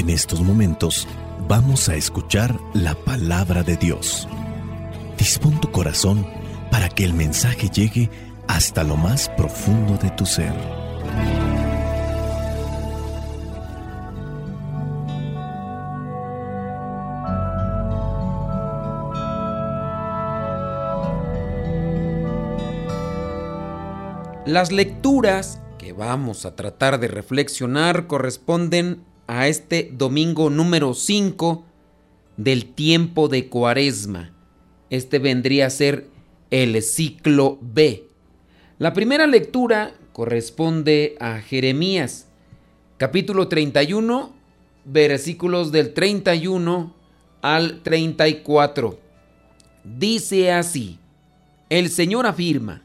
En estos momentos vamos a escuchar la palabra de Dios. Dispón tu corazón para que el mensaje llegue hasta lo más profundo de tu ser. Las lecturas que vamos a tratar de reflexionar corresponden a este domingo número 5 del tiempo de Cuaresma. Este vendría a ser el ciclo B. La primera lectura corresponde a Jeremías, capítulo 31, versículos del 31 al 34. Dice así, el Señor afirma,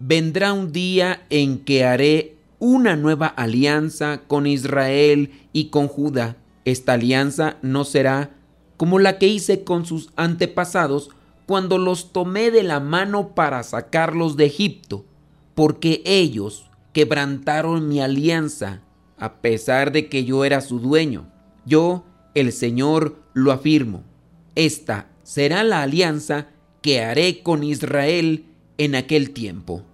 vendrá un día en que haré una nueva alianza con Israel y con Judá. Esta alianza no será como la que hice con sus antepasados cuando los tomé de la mano para sacarlos de Egipto, porque ellos quebrantaron mi alianza, a pesar de que yo era su dueño. Yo, el Señor, lo afirmo. Esta será la alianza que haré con Israel en aquel tiempo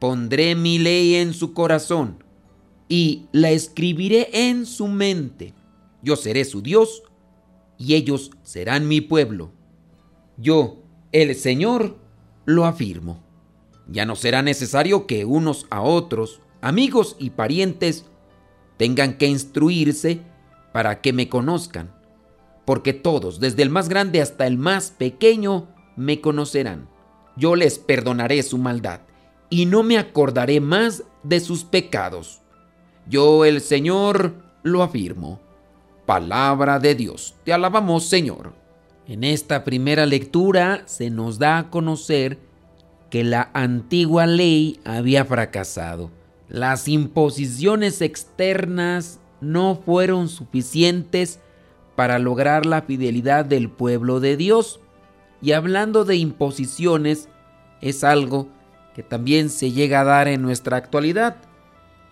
pondré mi ley en su corazón y la escribiré en su mente. Yo seré su Dios y ellos serán mi pueblo. Yo, el Señor, lo afirmo. Ya no será necesario que unos a otros, amigos y parientes, tengan que instruirse para que me conozcan, porque todos, desde el más grande hasta el más pequeño, me conocerán. Yo les perdonaré su maldad y no me acordaré más de sus pecados. Yo el Señor lo afirmo. Palabra de Dios. Te alabamos Señor. En esta primera lectura se nos da a conocer que la antigua ley había fracasado. Las imposiciones externas no fueron suficientes para lograr la fidelidad del pueblo de Dios. Y hablando de imposiciones, es algo que también se llega a dar en nuestra actualidad.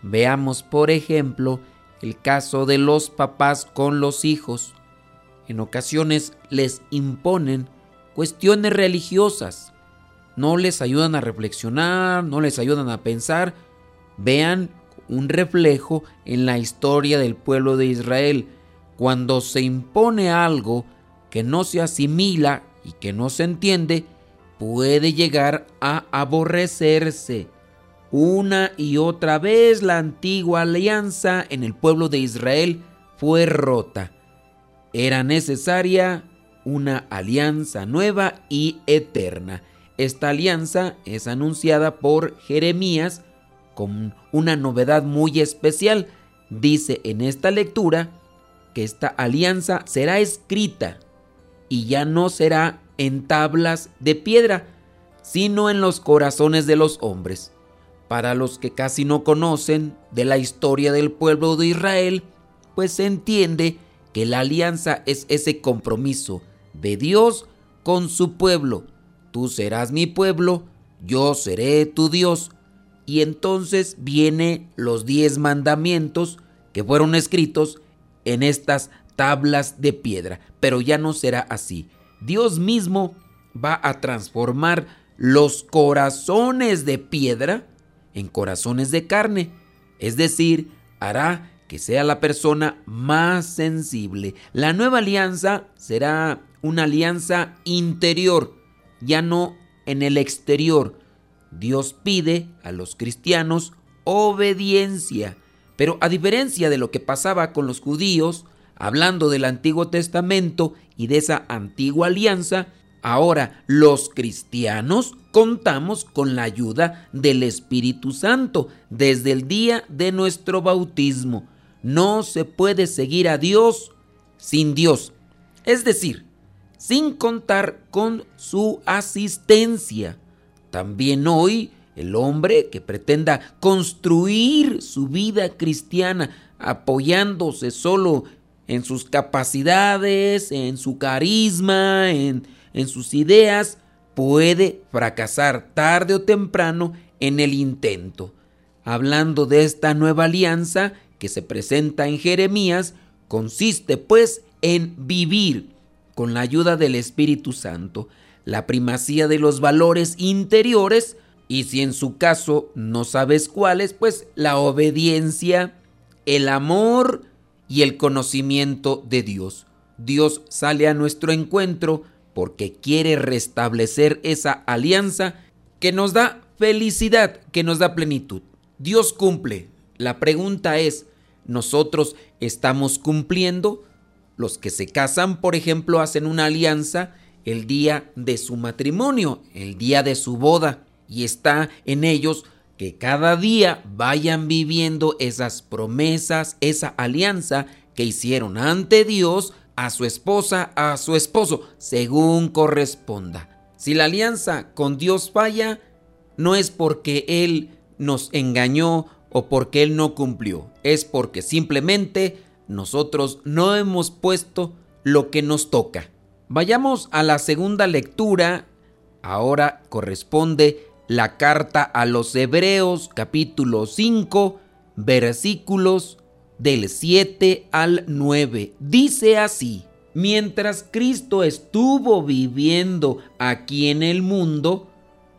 Veamos, por ejemplo, el caso de los papás con los hijos. En ocasiones les imponen cuestiones religiosas. No les ayudan a reflexionar, no les ayudan a pensar. Vean un reflejo en la historia del pueblo de Israel. Cuando se impone algo que no se asimila y que no se entiende, puede llegar a aborrecerse. Una y otra vez la antigua alianza en el pueblo de Israel fue rota. Era necesaria una alianza nueva y eterna. Esta alianza es anunciada por Jeremías con una novedad muy especial. Dice en esta lectura que esta alianza será escrita y ya no será en tablas de piedra, sino en los corazones de los hombres. Para los que casi no conocen de la historia del pueblo de Israel, pues se entiende que la alianza es ese compromiso de Dios con su pueblo. Tú serás mi pueblo, yo seré tu Dios. Y entonces vienen los diez mandamientos que fueron escritos en estas tablas de piedra. Pero ya no será así. Dios mismo va a transformar los corazones de piedra en corazones de carne. Es decir, hará que sea la persona más sensible. La nueva alianza será una alianza interior, ya no en el exterior. Dios pide a los cristianos obediencia, pero a diferencia de lo que pasaba con los judíos, hablando del Antiguo Testamento y de esa antigua alianza, ahora los cristianos contamos con la ayuda del Espíritu Santo desde el día de nuestro bautismo. No se puede seguir a Dios sin Dios, es decir, sin contar con su asistencia. También hoy el hombre que pretenda construir su vida cristiana apoyándose solo en sus capacidades, en su carisma, en, en sus ideas, puede fracasar tarde o temprano en el intento. Hablando de esta nueva alianza que se presenta en Jeremías, consiste pues en vivir con la ayuda del Espíritu Santo la primacía de los valores interiores y si en su caso no sabes cuáles, pues la obediencia, el amor y el conocimiento de Dios. Dios sale a nuestro encuentro porque quiere restablecer esa alianza que nos da felicidad, que nos da plenitud. Dios cumple. La pregunta es, ¿nosotros estamos cumpliendo? Los que se casan, por ejemplo, hacen una alianza el día de su matrimonio, el día de su boda, y está en ellos que cada día vayan viviendo esas promesas, esa alianza que hicieron ante Dios a su esposa, a su esposo, según corresponda. Si la alianza con Dios falla, no es porque Él nos engañó o porque Él no cumplió, es porque simplemente nosotros no hemos puesto lo que nos toca. Vayamos a la segunda lectura. Ahora corresponde la carta a los Hebreos capítulo 5 versículos del 7 al 9. Dice así, mientras Cristo estuvo viviendo aquí en el mundo,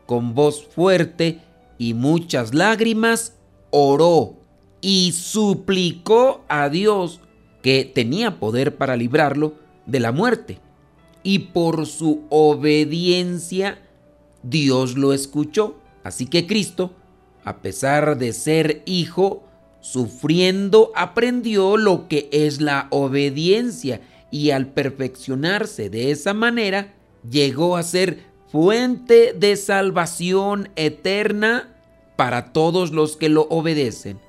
con voz fuerte y muchas lágrimas, oró y suplicó a Dios que tenía poder para librarlo de la muerte. Y por su obediencia, Dios lo escuchó. Así que Cristo, a pesar de ser hijo, sufriendo, aprendió lo que es la obediencia y al perfeccionarse de esa manera, llegó a ser fuente de salvación eterna para todos los que lo obedecen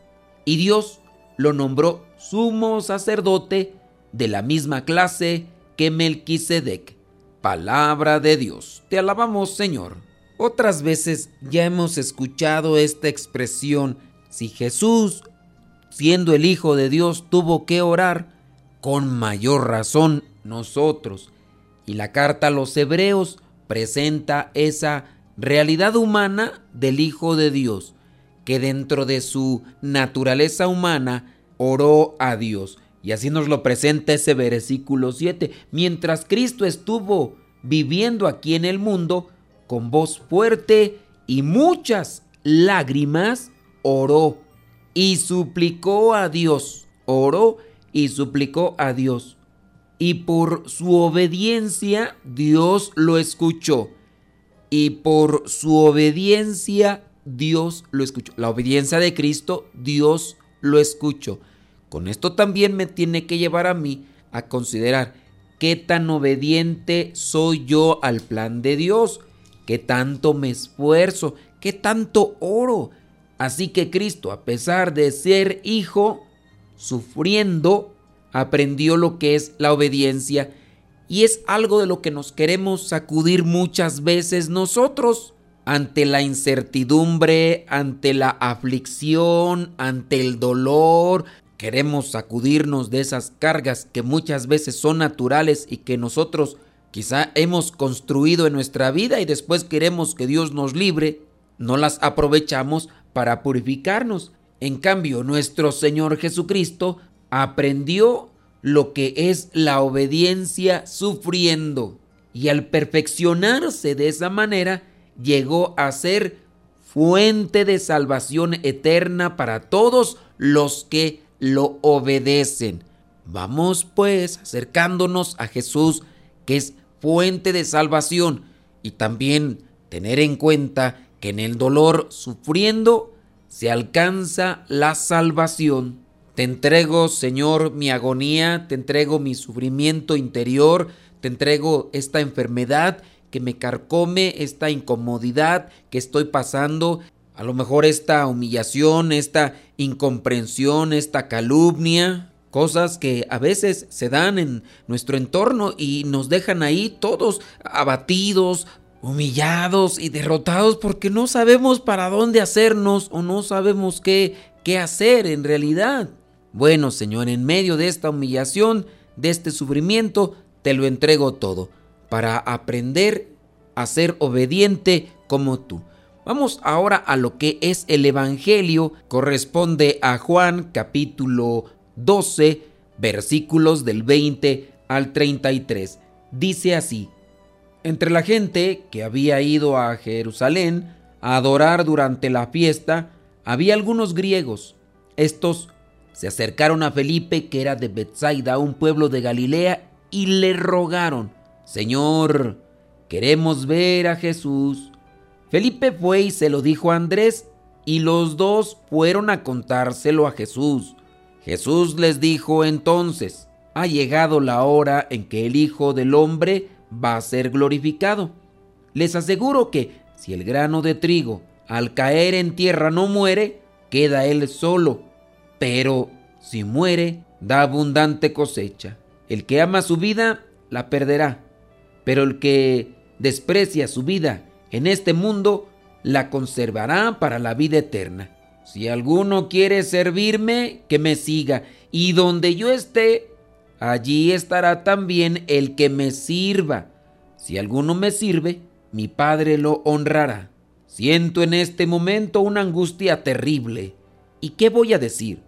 y Dios lo nombró sumo sacerdote de la misma clase que Melquisedec. Palabra de Dios. Te alabamos, Señor. Otras veces ya hemos escuchado esta expresión, si Jesús, siendo el Hijo de Dios, tuvo que orar, con mayor razón nosotros. Y la carta a los hebreos presenta esa realidad humana del Hijo de Dios que dentro de su naturaleza humana oró a Dios. Y así nos lo presenta ese versículo 7. Mientras Cristo estuvo viviendo aquí en el mundo, con voz fuerte y muchas lágrimas, oró y suplicó a Dios. Oró y suplicó a Dios. Y por su obediencia Dios lo escuchó. Y por su obediencia Dios lo escuchó. La obediencia de Cristo, Dios lo escuchó. Con esto también me tiene que llevar a mí a considerar qué tan obediente soy yo al plan de Dios, qué tanto me esfuerzo, qué tanto oro. Así que Cristo, a pesar de ser hijo, sufriendo, aprendió lo que es la obediencia y es algo de lo que nos queremos sacudir muchas veces nosotros ante la incertidumbre, ante la aflicción, ante el dolor. Queremos sacudirnos de esas cargas que muchas veces son naturales y que nosotros quizá hemos construido en nuestra vida y después queremos que Dios nos libre. No las aprovechamos para purificarnos. En cambio, nuestro Señor Jesucristo aprendió lo que es la obediencia sufriendo. Y al perfeccionarse de esa manera, llegó a ser fuente de salvación eterna para todos los que lo obedecen. Vamos pues acercándonos a Jesús, que es fuente de salvación, y también tener en cuenta que en el dolor sufriendo se alcanza la salvación. Te entrego, Señor, mi agonía, te entrego mi sufrimiento interior, te entrego esta enfermedad que me carcome, esta incomodidad que estoy pasando, a lo mejor esta humillación, esta incomprensión, esta calumnia, cosas que a veces se dan en nuestro entorno y nos dejan ahí todos abatidos, humillados y derrotados porque no sabemos para dónde hacernos o no sabemos qué, qué hacer en realidad. Bueno, Señor, en medio de esta humillación, de este sufrimiento, te lo entrego todo para aprender a ser obediente como tú. Vamos ahora a lo que es el Evangelio. Corresponde a Juan capítulo 12, versículos del 20 al 33. Dice así, entre la gente que había ido a Jerusalén a adorar durante la fiesta, había algunos griegos. Estos se acercaron a Felipe, que era de Bethsaida, un pueblo de Galilea, y le rogaron, Señor, queremos ver a Jesús. Felipe fue y se lo dijo a Andrés, y los dos fueron a contárselo a Jesús. Jesús les dijo entonces, ha llegado la hora en que el Hijo del Hombre va a ser glorificado. Les aseguro que si el grano de trigo al caer en tierra no muere, queda él solo, pero si muere, da abundante cosecha. El que ama su vida, la perderá, pero el que desprecia su vida en este mundo, la conservará para la vida eterna. Si alguno quiere servirme, que me siga, y donde yo esté, allí estará también el que me sirva. Si alguno me sirve, mi Padre lo honrará. Siento en este momento una angustia terrible. ¿Y qué voy a decir?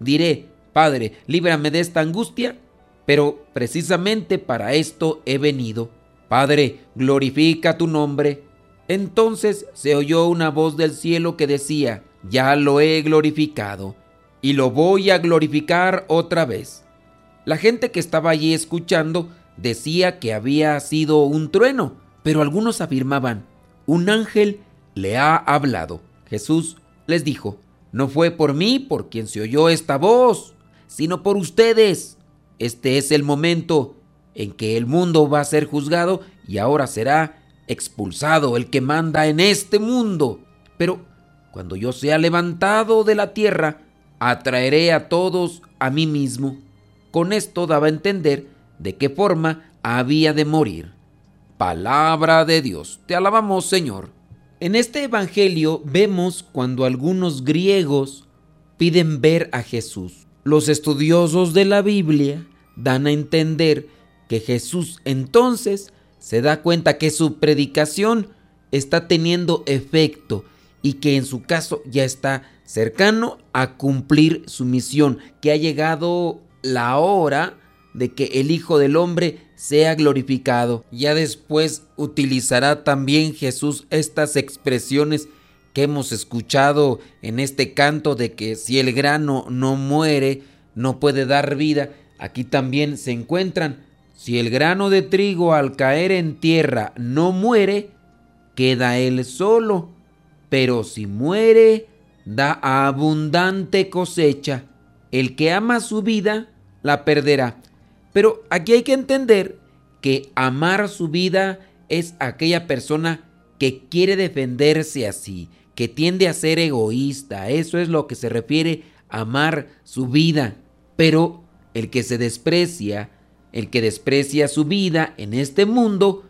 Diré, Padre, líbrame de esta angustia, pero precisamente para esto he venido. Padre, glorifica tu nombre. Entonces se oyó una voz del cielo que decía, ya lo he glorificado, y lo voy a glorificar otra vez. La gente que estaba allí escuchando decía que había sido un trueno, pero algunos afirmaban, un ángel le ha hablado. Jesús les dijo, no fue por mí por quien se oyó esta voz, sino por ustedes. Este es el momento en que el mundo va a ser juzgado y ahora será expulsado el que manda en este mundo. Pero cuando yo sea levantado de la tierra, atraeré a todos a mí mismo. Con esto daba a entender de qué forma había de morir. Palabra de Dios. Te alabamos, Señor. En este Evangelio vemos cuando algunos griegos piden ver a Jesús. Los estudiosos de la Biblia dan a entender que Jesús entonces se da cuenta que su predicación está teniendo efecto y que en su caso ya está cercano a cumplir su misión, que ha llegado la hora de que el Hijo del Hombre sea glorificado. Ya después utilizará también Jesús estas expresiones que hemos escuchado en este canto de que si el grano no muere, no puede dar vida. Aquí también se encuentran. Si el grano de trigo al caer en tierra no muere, queda él solo. Pero si muere, da abundante cosecha. El que ama su vida, la perderá. Pero aquí hay que entender que amar su vida es aquella persona que quiere defenderse así, que tiende a ser egoísta. Eso es lo que se refiere a amar su vida. Pero el que se desprecia, el que desprecia su vida en este mundo,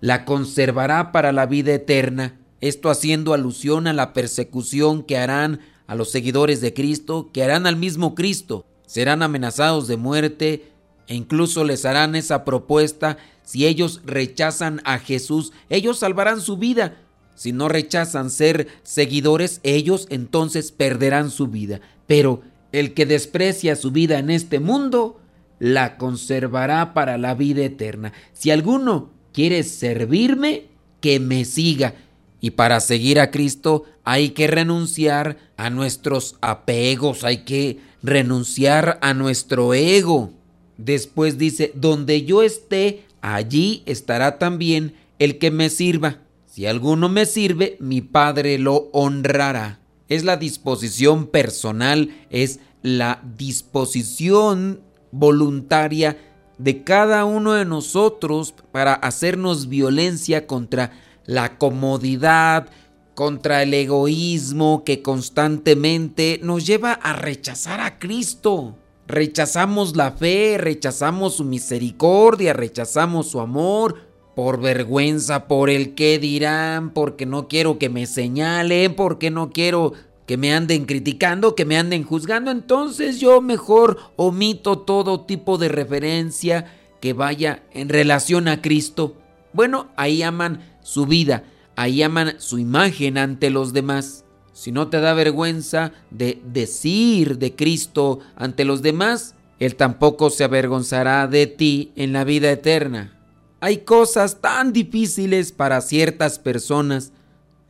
la conservará para la vida eterna. Esto haciendo alusión a la persecución que harán a los seguidores de Cristo, que harán al mismo Cristo. Serán amenazados de muerte, e incluso les harán esa propuesta, si ellos rechazan a Jesús, ellos salvarán su vida. Si no rechazan ser seguidores, ellos entonces perderán su vida. Pero el que desprecia su vida en este mundo, la conservará para la vida eterna. Si alguno quiere servirme, que me siga. Y para seguir a Cristo hay que renunciar a nuestros apegos, hay que renunciar a nuestro ego. Después dice, donde yo esté, allí estará también el que me sirva. Si alguno me sirve, mi Padre lo honrará. Es la disposición personal, es la disposición voluntaria de cada uno de nosotros para hacernos violencia contra la comodidad, contra el egoísmo que constantemente nos lleva a rechazar a Cristo. Rechazamos la fe, rechazamos su misericordia, rechazamos su amor, por vergüenza, por el qué dirán, porque no quiero que me señalen, porque no quiero que me anden criticando, que me anden juzgando, entonces yo mejor omito todo tipo de referencia que vaya en relación a Cristo. Bueno, ahí aman su vida, ahí aman su imagen ante los demás si no te da vergüenza de decir de Cristo ante los demás, Él tampoco se avergonzará de ti en la vida eterna. Hay cosas tan difíciles para ciertas personas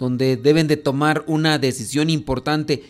donde deben de tomar una decisión importante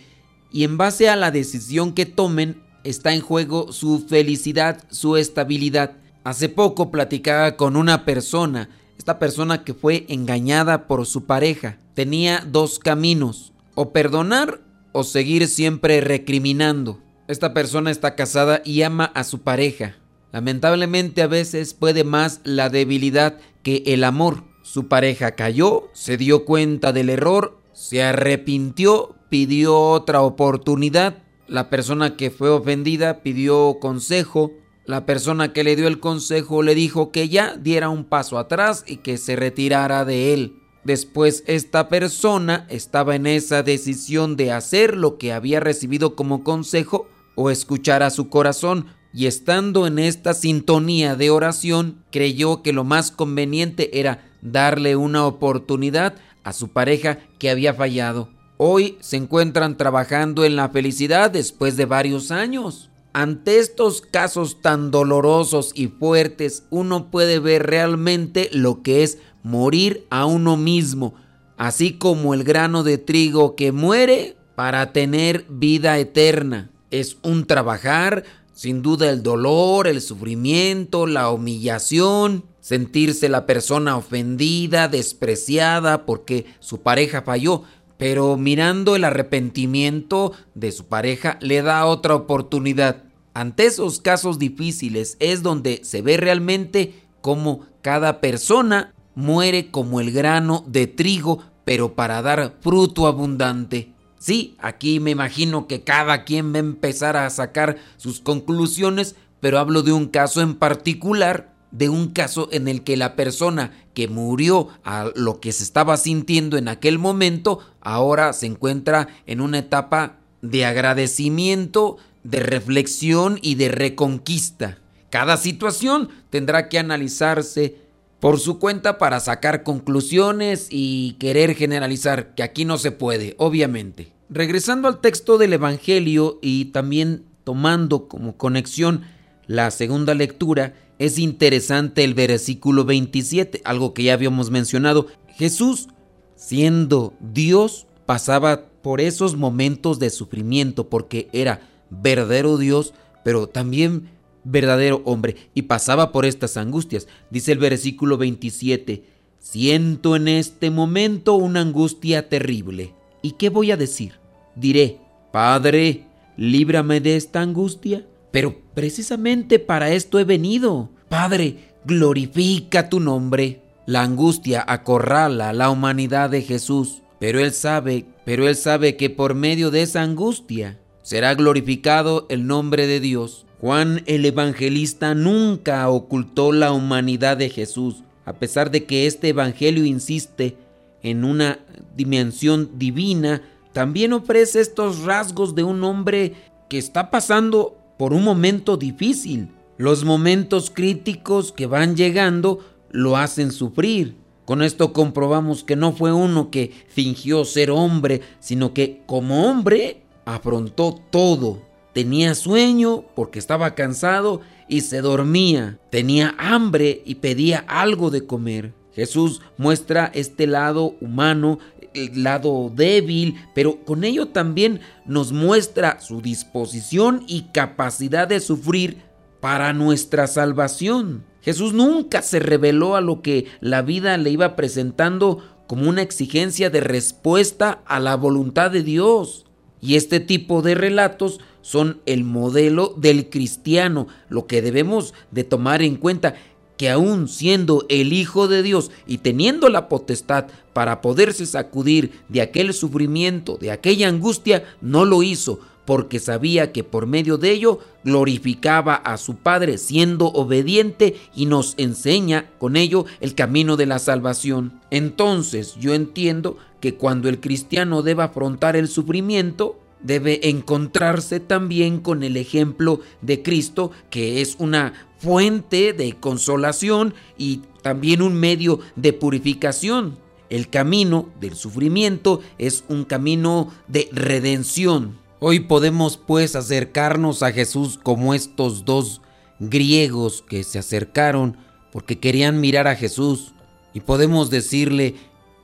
y en base a la decisión que tomen está en juego su felicidad, su estabilidad. Hace poco platicaba con una persona, esta persona que fue engañada por su pareja. Tenía dos caminos, o perdonar o seguir siempre recriminando. Esta persona está casada y ama a su pareja. Lamentablemente a veces puede más la debilidad que el amor. Su pareja cayó, se dio cuenta del error, se arrepintió, pidió otra oportunidad. La persona que fue ofendida pidió consejo. La persona que le dio el consejo le dijo que ya diera un paso atrás y que se retirara de él. Después esta persona estaba en esa decisión de hacer lo que había recibido como consejo o escuchar a su corazón, y estando en esta sintonía de oración, creyó que lo más conveniente era darle una oportunidad a su pareja que había fallado. Hoy se encuentran trabajando en la felicidad después de varios años. Ante estos casos tan dolorosos y fuertes, uno puede ver realmente lo que es morir a uno mismo, así como el grano de trigo que muere para tener vida eterna es un trabajar, sin duda el dolor, el sufrimiento, la humillación, sentirse la persona ofendida, despreciada porque su pareja falló, pero mirando el arrepentimiento de su pareja le da otra oportunidad. Ante esos casos difíciles es donde se ve realmente cómo cada persona muere como el grano de trigo, pero para dar fruto abundante. Sí, aquí me imagino que cada quien va a empezar a sacar sus conclusiones, pero hablo de un caso en particular, de un caso en el que la persona que murió a lo que se estaba sintiendo en aquel momento, ahora se encuentra en una etapa de agradecimiento, de reflexión y de reconquista. Cada situación tendrá que analizarse por su cuenta para sacar conclusiones y querer generalizar, que aquí no se puede, obviamente. Regresando al texto del Evangelio y también tomando como conexión la segunda lectura, es interesante el versículo 27, algo que ya habíamos mencionado. Jesús, siendo Dios, pasaba por esos momentos de sufrimiento porque era verdadero Dios, pero también verdadero hombre, y pasaba por estas angustias. Dice el versículo 27, siento en este momento una angustia terrible. ¿Y qué voy a decir? Diré, Padre, líbrame de esta angustia. Pero precisamente para esto he venido. Padre, glorifica tu nombre. La angustia acorrala la humanidad de Jesús, pero él sabe, pero él sabe que por medio de esa angustia será glorificado el nombre de Dios. Juan el Evangelista nunca ocultó la humanidad de Jesús, a pesar de que este Evangelio insiste en una dimensión divina, también ofrece estos rasgos de un hombre que está pasando por un momento difícil. Los momentos críticos que van llegando lo hacen sufrir. Con esto comprobamos que no fue uno que fingió ser hombre, sino que como hombre afrontó todo Tenía sueño porque estaba cansado y se dormía. Tenía hambre y pedía algo de comer. Jesús muestra este lado humano, el lado débil, pero con ello también nos muestra su disposición y capacidad de sufrir para nuestra salvación. Jesús nunca se reveló a lo que la vida le iba presentando como una exigencia de respuesta a la voluntad de Dios. Y este tipo de relatos son el modelo del cristiano, lo que debemos de tomar en cuenta que aún siendo el Hijo de Dios y teniendo la potestad para poderse sacudir de aquel sufrimiento, de aquella angustia, no lo hizo, porque sabía que por medio de ello glorificaba a su Padre siendo obediente y nos enseña con ello el camino de la salvación. Entonces yo entiendo que cuando el cristiano debe afrontar el sufrimiento, debe encontrarse también con el ejemplo de Cristo, que es una fuente de consolación y también un medio de purificación. El camino del sufrimiento es un camino de redención. Hoy podemos pues acercarnos a Jesús como estos dos griegos que se acercaron porque querían mirar a Jesús y podemos decirle,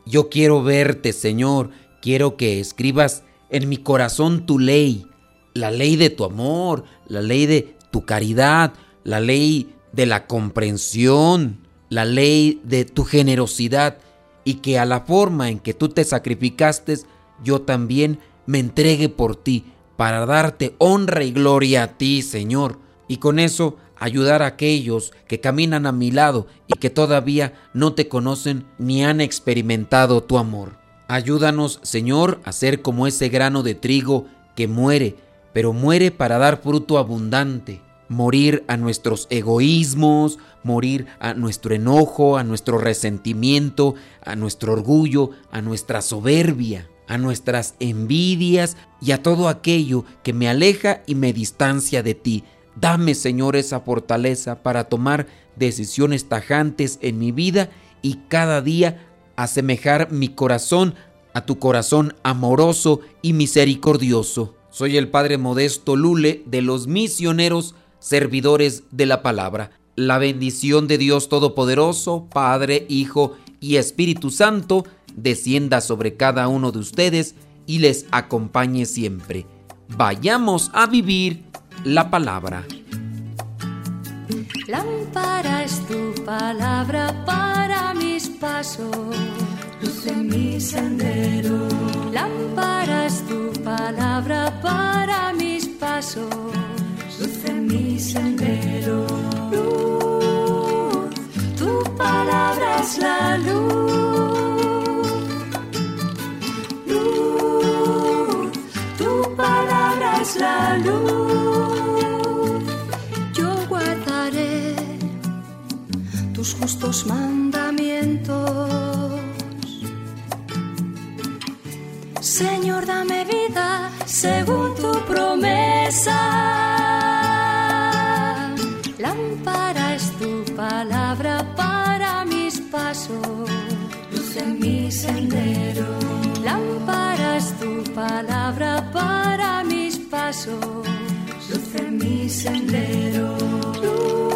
yo quiero verte Señor, quiero que escribas en mi corazón tu ley, la ley de tu amor, la ley de tu caridad, la ley de la comprensión, la ley de tu generosidad y que a la forma en que tú te sacrificaste, yo también me entregue por ti para darte honra y gloria a ti, Señor. Y con eso ayudar a aquellos que caminan a mi lado y que todavía no te conocen ni han experimentado tu amor. Ayúdanos, Señor, a ser como ese grano de trigo que muere, pero muere para dar fruto abundante. Morir a nuestros egoísmos, morir a nuestro enojo, a nuestro resentimiento, a nuestro orgullo, a nuestra soberbia a nuestras envidias y a todo aquello que me aleja y me distancia de ti. Dame, Señor, esa fortaleza para tomar decisiones tajantes en mi vida y cada día asemejar mi corazón a tu corazón amoroso y misericordioso. Soy el Padre Modesto Lule de los misioneros servidores de la palabra. La bendición de Dios Todopoderoso, Padre, Hijo y Espíritu Santo, descienda sobre cada uno de ustedes y les acompañe siempre. Vayamos a vivir la palabra. Lámpara es tu palabra para mis pasos, luz en mi sendero. Lámpara es tu palabra para mis pasos, luz en mi sendero. Luz, tu palabra es la luz la luz. Justos mandamientos. Señor, dame vida según tu promesa. Lámpara es tu palabra para mis pasos, luz en mi sendero. Lámpara es tu palabra para mis luz en mi sendero.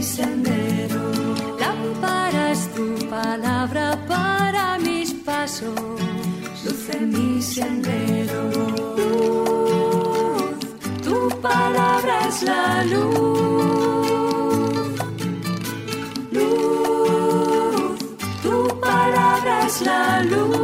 mi sendero. Lámpara es tu palabra para mis pasos, luz en mi sendero. Luz, tu palabra es la luz. Luz, tu palabra es la luz.